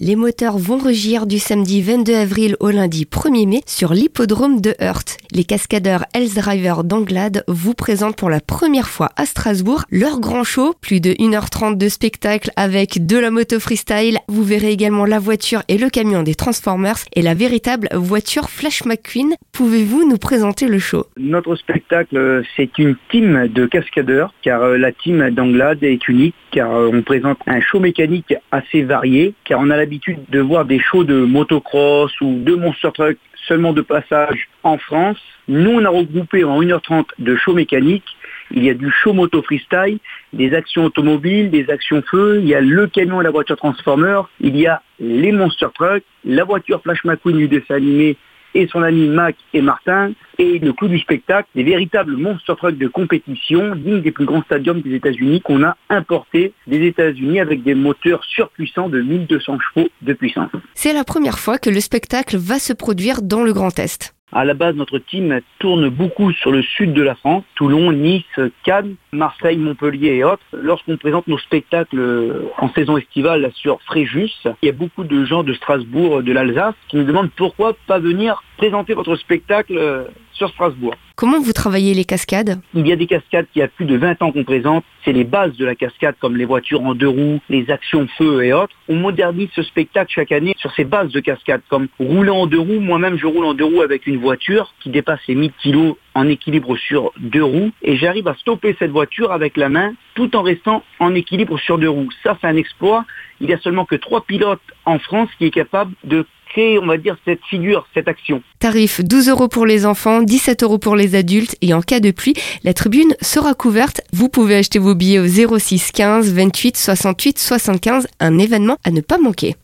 Les moteurs vont rugir du samedi 22 avril au lundi 1er mai sur l'hippodrome de Heurt. Les cascadeurs Driver d'Anglade vous présentent pour la première fois à Strasbourg leur grand show, plus de 1h30 de spectacle avec de la moto freestyle. Vous verrez également la voiture et le camion des Transformers et la véritable voiture Flash McQueen. Pouvez-vous nous présenter le show? Notre spectacle, c'est une team de cascadeurs car euh, la team d'Anglade est unique car euh, on présente un show mécanique assez varié car on a la de voir des shows de motocross ou de monster truck seulement de passage en France. Nous, on a regroupé en 1h30 de shows mécaniques. Il y a du show moto freestyle, des actions automobiles, des actions feu, il y a le camion et la voiture transformer, il y a les monster trucks, la voiture Flash McQueen du dessin animé et son ami Mac et Martin, et le clou du spectacle, des véritables monster trucks de compétition dignes des plus grands stadiums des États-Unis qu'on a importés des États-Unis avec des moteurs surpuissants de 1200 chevaux de puissance. C'est la première fois que le spectacle va se produire dans le Grand Est. À la base, notre team tourne beaucoup sur le sud de la France, Toulon, Nice, Cannes, Marseille, Montpellier et autres. Lorsqu'on présente nos spectacles en saison estivale sur Fréjus, il y a beaucoup de gens de Strasbourg, de l'Alsace, qui nous demandent pourquoi pas venir présenter votre spectacle sur Strasbourg. Comment vous travaillez les cascades? Il y a des cascades qui a plus de 20 ans qu'on présente. C'est les bases de la cascade comme les voitures en deux roues, les actions feu et autres. On modernise ce spectacle chaque année sur ces bases de cascade comme rouler en deux roues. Moi-même, je roule en deux roues avec une voiture qui dépasse les 1000 kg en équilibre sur deux roues et j'arrive à stopper cette voiture avec la main tout en restant en équilibre sur deux roues. Ça, c'est un exploit. Il y a seulement que trois pilotes en France qui est capable de créer, on va dire, cette figure, cette action. Tarif 12 euros pour les enfants, 17 euros pour les adultes et en cas de pluie, la tribune sera couverte. Vous pouvez acheter vos billets au 06 15 28 68 75, un événement à ne pas manquer.